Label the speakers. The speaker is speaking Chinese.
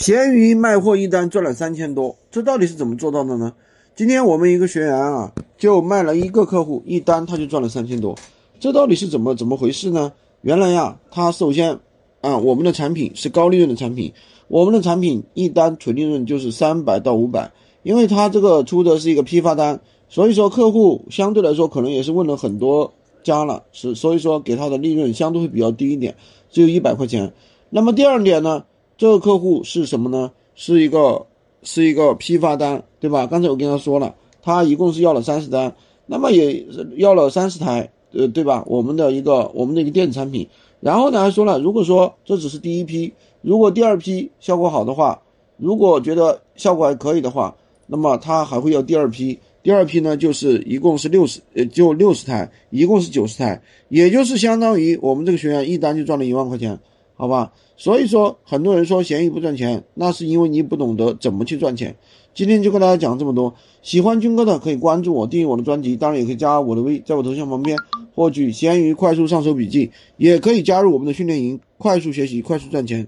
Speaker 1: 闲鱼卖货一单赚了三千多，这到底是怎么做到的呢？今天我们一个学员啊，就卖了一个客户一单，他就赚了三千多，这到底是怎么怎么回事呢？原来呀，他首先啊，我们的产品是高利润的产品，我们的产品一单纯利润就是三百到五百，因为他这个出的是一个批发单，所以说客户相对来说可能也是问了很多家了，是所以说给他的利润相对会比较低一点，只有一百块钱。那么第二点呢？这个客户是什么呢？是一个是一个批发单，对吧？刚才我跟他说了，他一共是要了三十单，那么也要了三十台，呃，对吧？我们的一个我们的一个电子产品。然后呢，还说了，如果说这只是第一批，如果第二批效果好的话，如果觉得效果还可以的话，那么他还会要第二批。第二批呢，就是一共是六十，呃，就六十台，一共是九十台，也就是相当于我们这个学员一单就赚了一万块钱。好吧，所以说很多人说闲鱼不赚钱，那是因为你不懂得怎么去赚钱。今天就跟大家讲这么多，喜欢军哥的可以关注我，订阅我的专辑，当然也可以加我的微，在我头像旁边获取闲鱼快速上手笔记，也可以加入我们的训练营，快速学习，快速赚钱。